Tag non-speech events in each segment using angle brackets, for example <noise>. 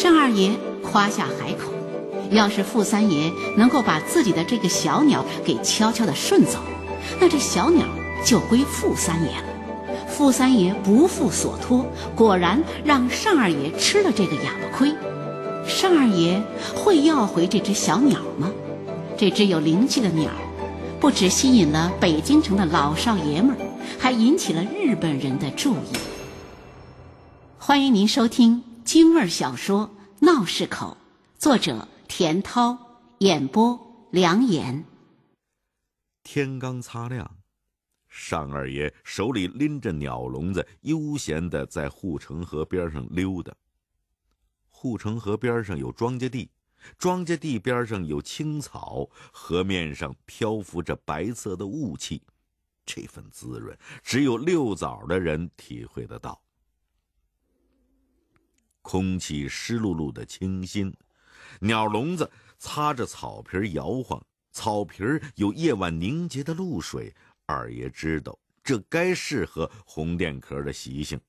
单二爷夸下海口，要是傅三爷能够把自己的这个小鸟给悄悄地顺走，那这小鸟就归傅三爷了。傅三爷不负所托，果然让单二爷吃了这个哑巴亏。单二爷会要回这只小鸟吗？这只有灵气的鸟，不只吸引了北京城的老少爷们儿，还引起了日本人的注意。欢迎您收听京味小说《闹市口》，作者田涛，演播梁岩。天刚擦亮。尚二爷手里拎着鸟笼子，悠闲的在护城河边上溜达。护城河边上有庄稼地，庄稼地边上有青草，河面上漂浮着白色的雾气，这份滋润只有遛早的人体会得到。空气湿漉漉的清新，鸟笼子擦着草皮摇晃，草皮有夜晚凝结的露水。二爷知道，这该适合红电壳的习性。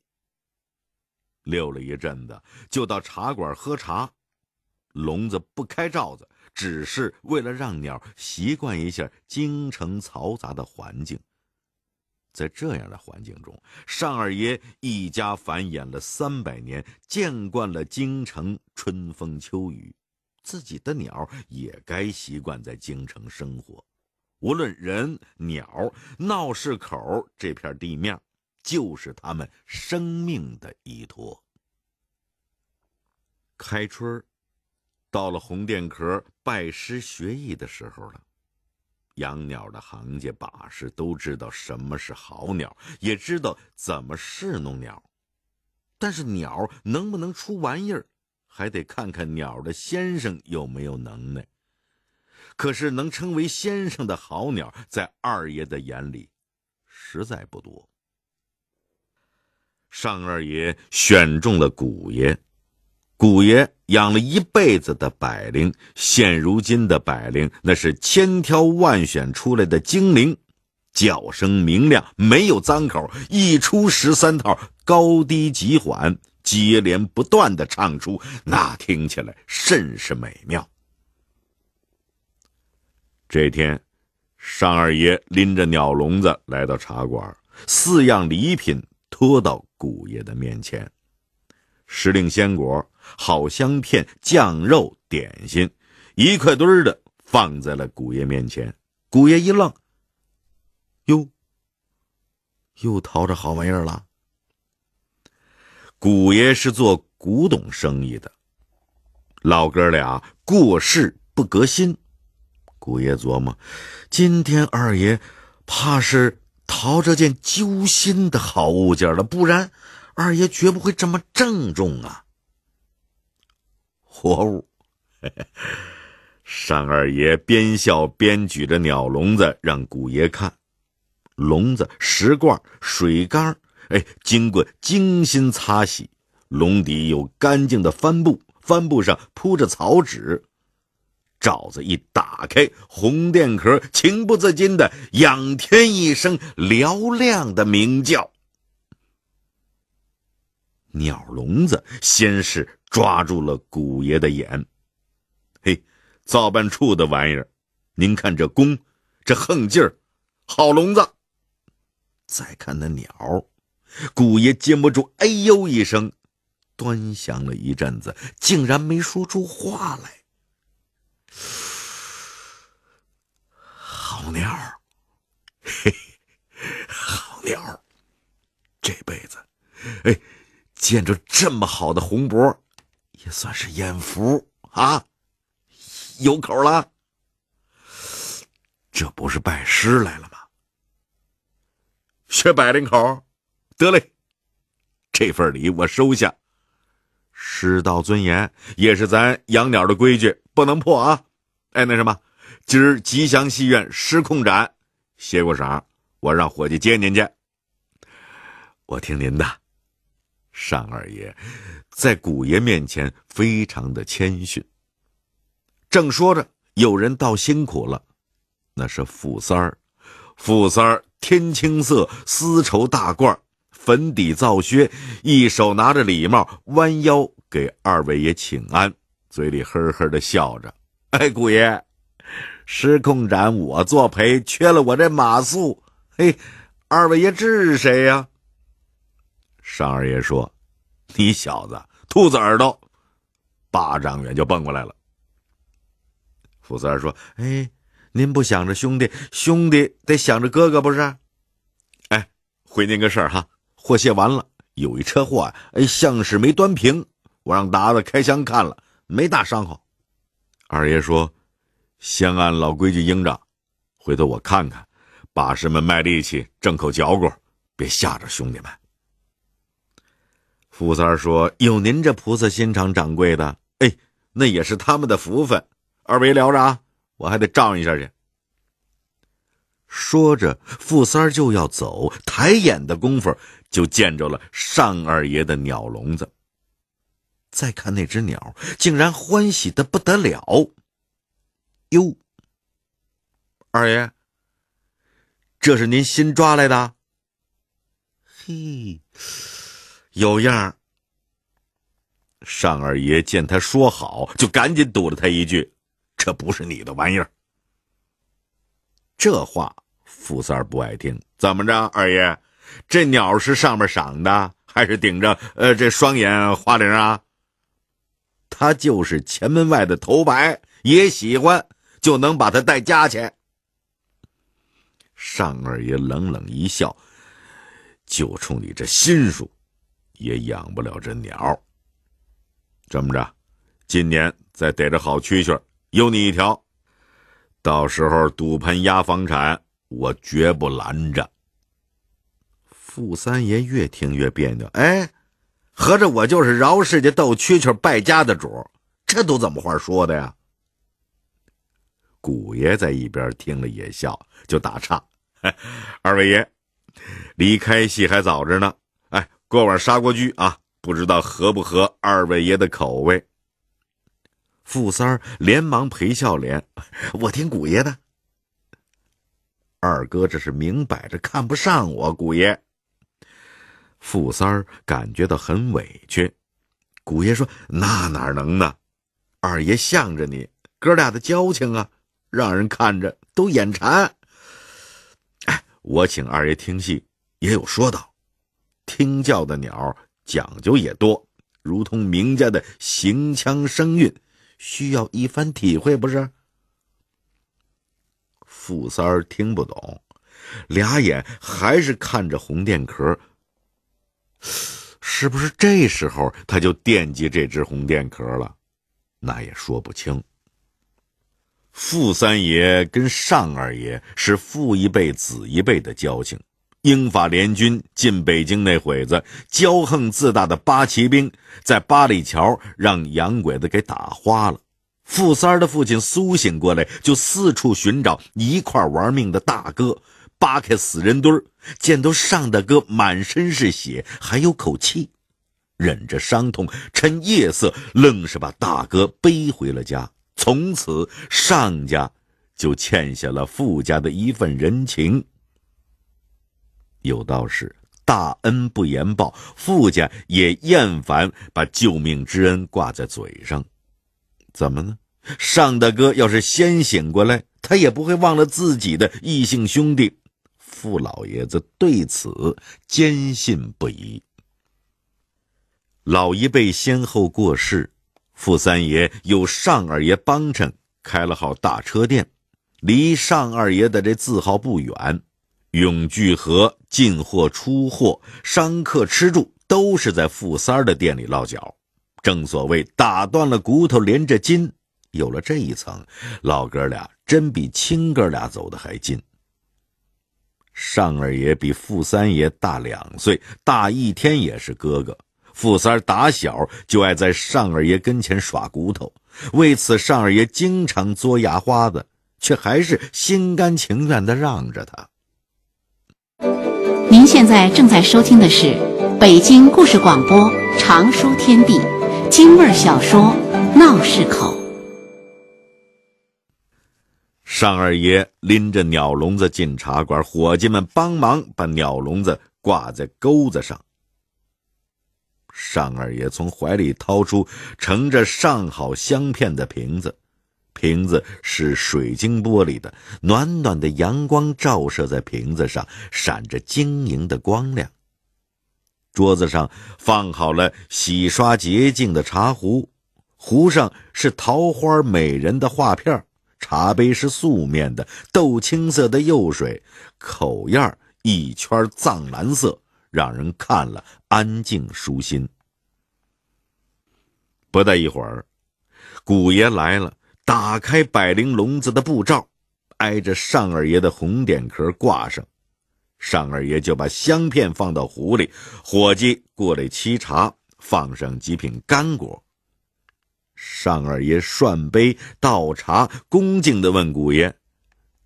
溜了一阵子，就到茶馆喝茶。笼子不开罩子，只是为了让鸟习惯一下京城嘈杂的环境。在这样的环境中，单二爷一家繁衍了三百年，见惯了京城春风秋雨，自己的鸟也该习惯在京城生活。无论人鸟，闹市口这片地面，就是他们生命的依托。开春到了红电壳拜师学艺的时候了。养鸟的行家把式都知道什么是好鸟，也知道怎么侍弄鸟。但是鸟能不能出玩意儿，还得看看鸟的先生有没有能耐。可是能称为先生的好鸟，在二爷的眼里，实在不多。尚二爷选中了古爷，古爷养了一辈子的百灵，现如今的百灵那是千挑万选出来的精灵，叫声明亮，没有脏口，一出十三套，高低急缓，接连不断的唱出，那听起来甚是美妙。这天，尚二爷拎着鸟笼子来到茶馆，四样礼品拖到古爷的面前：时令鲜果、好香片、酱肉、点心，一块堆儿的放在了古爷面前。古爷一愣：“哟，又淘着好玩意儿了。”古爷是做古董生意的，老哥俩过世不革新。古爷琢磨，今天二爷怕是淘着件揪心的好物件了，不然二爷绝不会这么郑重啊。活物，<laughs> 单二爷边笑边举着鸟笼子让古爷看，笼子、石罐、水缸，哎，经过精心擦洗，笼底有干净的帆布，帆布上铺着草纸。罩子一打开，红电壳情不自禁的仰天一声嘹亮的鸣叫。鸟笼子先是抓住了古爷的眼，嘿，造办处的玩意儿，您看这弓，这横劲儿，好笼子。再看那鸟，古爷禁不住哎呦一声，端详了一阵子，竟然没说出话来。好鸟，嘿，好鸟，这辈子，哎，见着这么好的红脖，也算是眼福啊！有口了，这不是拜师来了吗？学百灵口，得嘞，这份礼我收下。师道尊严也是咱养鸟的规矩，不能破啊！哎，那什么，今儿吉祥戏院失控展，歇过晌，我让伙计接您去。我听您的。单二爷在古爷面前非常的谦逊。正说着，有人道辛苦了，那是傅三儿。傅三儿天青色丝绸大褂，粉底皂靴，一手拿着礼帽，弯腰给二位爷请安，嘴里呵呵的笑着：“哎，古爷，时空斩我作陪，缺了我这马谡。嘿，二位爷治谁呀？”尚二爷说：“你小子兔子耳朵，八丈远就蹦过来了。”傅三说：“哎，您不想着兄弟，兄弟得想着哥哥，不是？哎，回您个事儿哈，货卸完了，有一车货，哎，像是没端平。”我让达子开箱看了，没大伤口。二爷说：“先按老规矩应着，回头我看看，把式们卖力气，挣口嚼骨，别吓着兄弟们。”富三说：“有您这菩萨心肠掌柜的，哎，那也是他们的福分。二位聊着啊，我还得照一下去。”说着，富三就要走，抬眼的功夫就见着了尚二爷的鸟笼子。再看那只鸟，竟然欢喜的不得了。哟，二爷，这是您新抓来的？嘿，有样。尚二爷见他说好，就赶紧堵了他一句：“这不是你的玩意儿。”这话傅三儿不爱听。怎么着，二爷，这鸟是上面赏的，还是顶着呃这双眼花翎啊？他就是前门外的头牌，也喜欢，就能把他带家去。尚二爷冷冷一笑：“就冲你这心术，也养不了这鸟。这么着，今年再逮着好蛐蛐，有你一条。到时候赌盆压房产，我绝不拦着。”傅三爷越听越别扭，哎。合着我就是饶世家斗蛐蛐败家的主，这都怎么话说的呀？古爷在一边听了也笑，就打岔：“ <laughs> 二位爷，离开戏还早着呢。过碗砂锅居啊，不知道合不合二位爷的口味？”富三儿连忙赔笑脸：“我听古爷的。二哥这是明摆着看不上我，古爷。”富三儿感觉到很委屈，古爷说：“那哪能呢？二爷向着你，哥俩的交情啊，让人看着都眼馋。哎，我请二爷听戏也有说道，听叫的鸟讲究也多，如同名家的行腔声韵，需要一番体会，不是？”富三儿听不懂，俩眼还是看着红电壳。是不是这时候他就惦记这只红电壳了？那也说不清。傅三爷跟尚二爷是父一辈子一辈的交情。英法联军进北京那会子，骄横自大的八旗兵在八里桥让洋鬼子给打花了。傅三儿的父亲苏醒过来，就四处寻找一块玩命的大哥。扒开死人堆儿，见到尚大哥满身是血，还有口气，忍着伤痛，趁夜色，愣是把大哥背回了家。从此，尚家就欠下了傅家的一份人情。有道是大恩不言报，傅家也厌烦把救命之恩挂在嘴上。怎么呢？尚大哥要是先醒过来，他也不会忘了自己的异姓兄弟。傅老爷子对此坚信不疑。老一辈先后过世，傅三爷有尚二爷帮衬，开了号大车店，离尚二爷的这字号不远。永聚和进货出货，商客吃住都是在傅三儿的店里落脚。正所谓打断了骨头连着筋，有了这一层，老哥俩真比亲哥俩走的还近。尚二爷比傅三爷大两岁，大一天也是哥哥。傅三打小就爱在尚二爷跟前耍骨头，为此尚二爷经常嘬牙花子，却还是心甘情愿的让着他。您现在正在收听的是北京故事广播长书天地京味儿小说《闹市口》。尚二爷拎着鸟笼子进茶馆，伙计们帮忙把鸟笼子挂在钩子上。尚二爷从怀里掏出盛着上好香片的瓶子，瓶子是水晶玻璃的，暖暖的阳光照射在瓶子上，闪着晶莹的光亮。桌子上放好了洗刷洁净的茶壶，壶上是桃花美人的画片，茶杯是素面的豆青色的釉水，口沿一圈藏蓝色。让人看了安静舒心。不大一会儿，古爷来了，打开百灵笼子的布罩，挨着尚二爷的红点壳挂上。尚二爷就把香片放到壶里，伙计过来沏茶，放上几品干果。尚二爷涮杯倒茶，恭敬地问古爷：“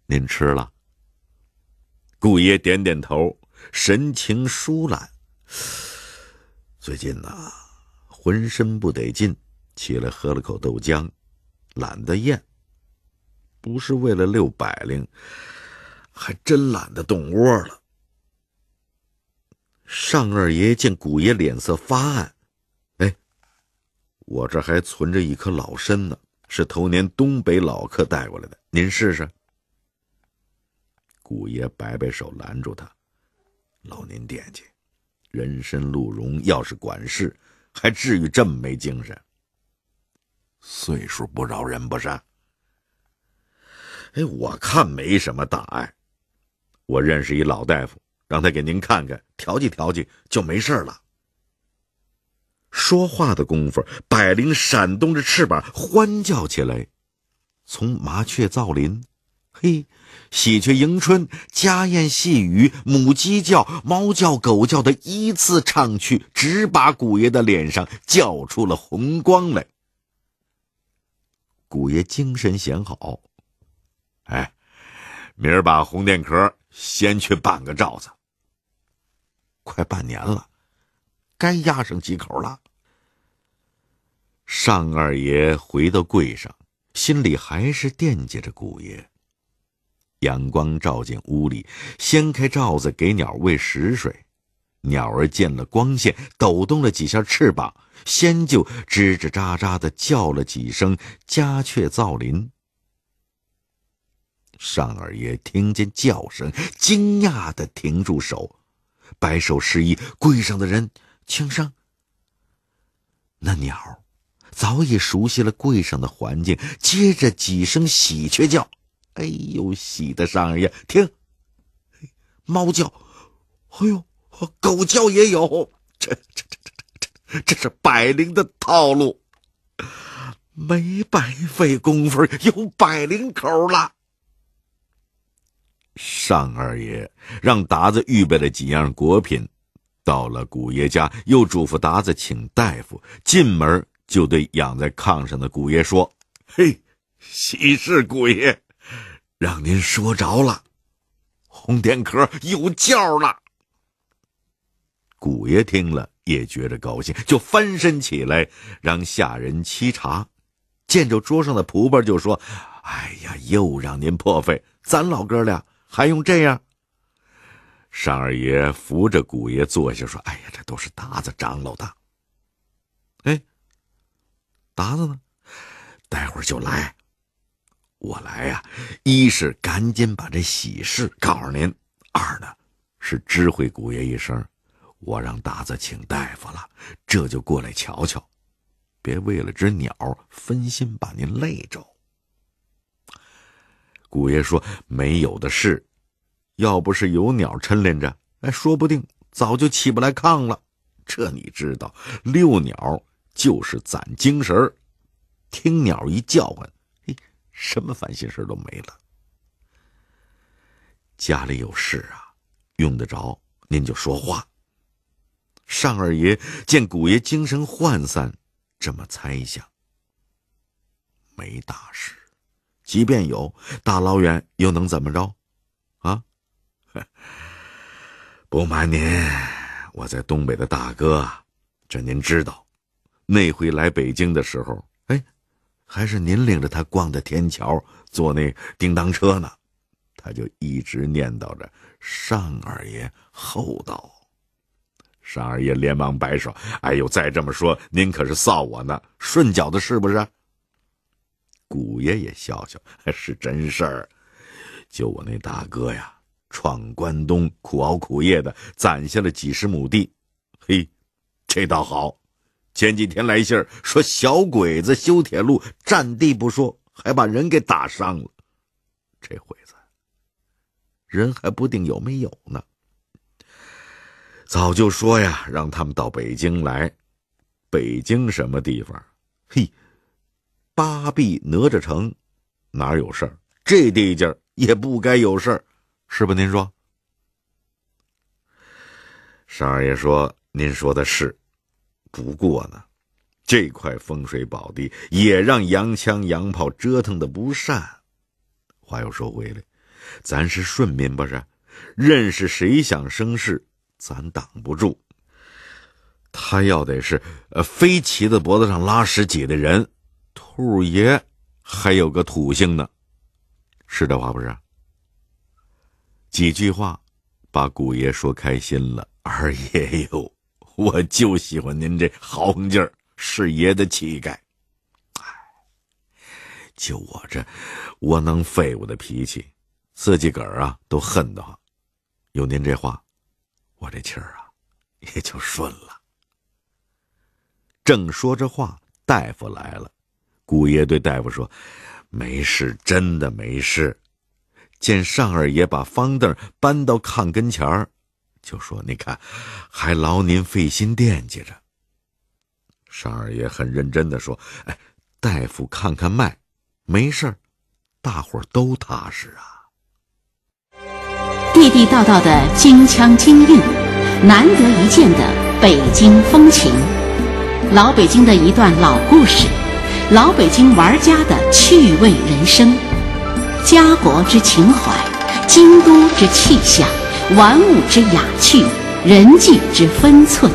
您吃了？”古爷点点头。神情舒懒。最近呐，浑身不得劲，起来喝了口豆浆，懒得咽。不是为了遛百灵，还真懒得动窝了。尚二爷见古爷脸色发暗，哎，我这还存着一颗老参呢，是头年东北老客带过来的，您试试。古爷摆摆手拦住他。劳您惦记，人参鹿茸要是管事，还至于这么没精神？岁数不饶人，不是？哎，我看没什么大碍。我认识一老大夫，让他给您看看，调剂调剂就没事了。说话的功夫，百灵闪动着翅膀，欢叫起来，从麻雀造林。嘿，喜鹊迎春，家燕细语，母鸡叫，猫叫，狗叫的依次唱去，直把古爷的脸上叫出了红光来。古爷精神显好，哎，明儿把红电壳先去办个罩子。快半年了，该压上几口了。尚二爷回到柜上，心里还是惦记着古爷。阳光照进屋里，掀开罩子给鸟喂食水。鸟儿见了光线，抖动了几下翅膀，先就吱吱喳喳的叫了几声，家雀造林。尚二爷听见叫声，惊讶的停住手，摆手示意柜上的人轻声。那鸟早已熟悉了柜上的环境，接着几声喜鹊叫。哎呦，喜的上二爷听，猫叫，哎呦，狗叫也有，这这这这这这，这是百灵的套路，没白费功夫，有百灵口了。尚二爷让达子预备了几样果品，到了古爷家，又嘱咐达子请大夫。进门就对养在炕上的古爷说：“嘿，喜事古爷。”让您说着了，红点壳有叫了。古爷听了也觉着高兴，就翻身起来让下人沏茶。见着桌上的仆伴，就说：“哎呀，又让您破费，咱老哥俩还用这样？”单二爷扶着古爷坐下，说：“哎呀，这都是达子张罗的。哎，达子呢？待会儿就来。”我来呀，一是赶紧把这喜事告诉您，二呢是知会古爷一声，我让达子请大夫了，这就过来瞧瞧，别为了只鸟分心把您累着。姑爷说没有的事，要不是有鸟抻连着，哎，说不定早就起不来炕了。这你知道，遛鸟就是攒精神听鸟一叫唤。嘿什么烦心事都没了。家里有事啊，用得着您就说话。尚二爷见古爷精神涣散，这么猜想：没大事，即便有，大老远又能怎么着？啊？<laughs> 不瞒您，我在东北的大哥，这您知道，那回来北京的时候。哎还是您领着他逛的天桥，坐那叮当车呢，他就一直念叨着尚二爷厚道。单二爷连忙摆手：“哎呦，再这么说，您可是臊我呢，顺脚的是不是？”古爷也笑笑：“ <laughs> 是真事儿，就我那大哥呀，闯关东，苦熬苦业的，攒下了几十亩地。嘿，这倒好，前几天来信儿说小鬼子修铁路占地不说，还把人给打伤了。这会子人还不定有没有呢。早就说呀，让他们到北京来。北京什么地方？嘿。”八臂哪吒城，哪有事儿？这地界也不该有事儿，是吧？您说？单二爷说：“您说的是，不过呢，这块风水宝地也让洋枪洋炮折腾的不善。话又说回来，咱是顺民不是？认识谁想生事，咱挡不住。他要得是呃，非骑在脖子上拉屎挤的人。”兔爷还有个土性呢，是这话不是？几句话把古爷说开心了。二爷哟，我就喜欢您这豪横劲儿，是爷的气概。哎，就我这窝囊废物的脾气，自己个儿啊都恨得慌。有您这话，我这气儿啊也就顺了。正说着话，大夫来了。姑爷对大夫说：“没事，真的没事。”见尚二爷把方凳搬到炕跟前儿，就说：“你看，还劳您费心惦记着。”尚二爷很认真的说：“哎，大夫看看脉，没事大伙儿都踏实啊。”地地道道的京腔京韵，难得一见的北京风情，老北京的一段老故事。老北京玩家的趣味人生，家国之情怀，京都之气象，玩物之雅趣，人际之分寸，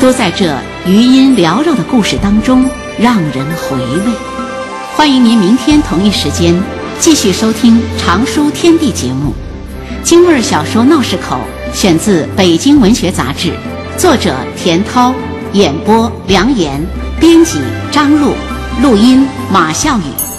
都在这余音缭绕的故事当中让人回味。欢迎您明天同一时间继续收听《常书天地》节目。京味小说《闹市口》选自《北京文学杂志》，作者田涛，演播梁岩，编辑张璐。录音：马笑宇。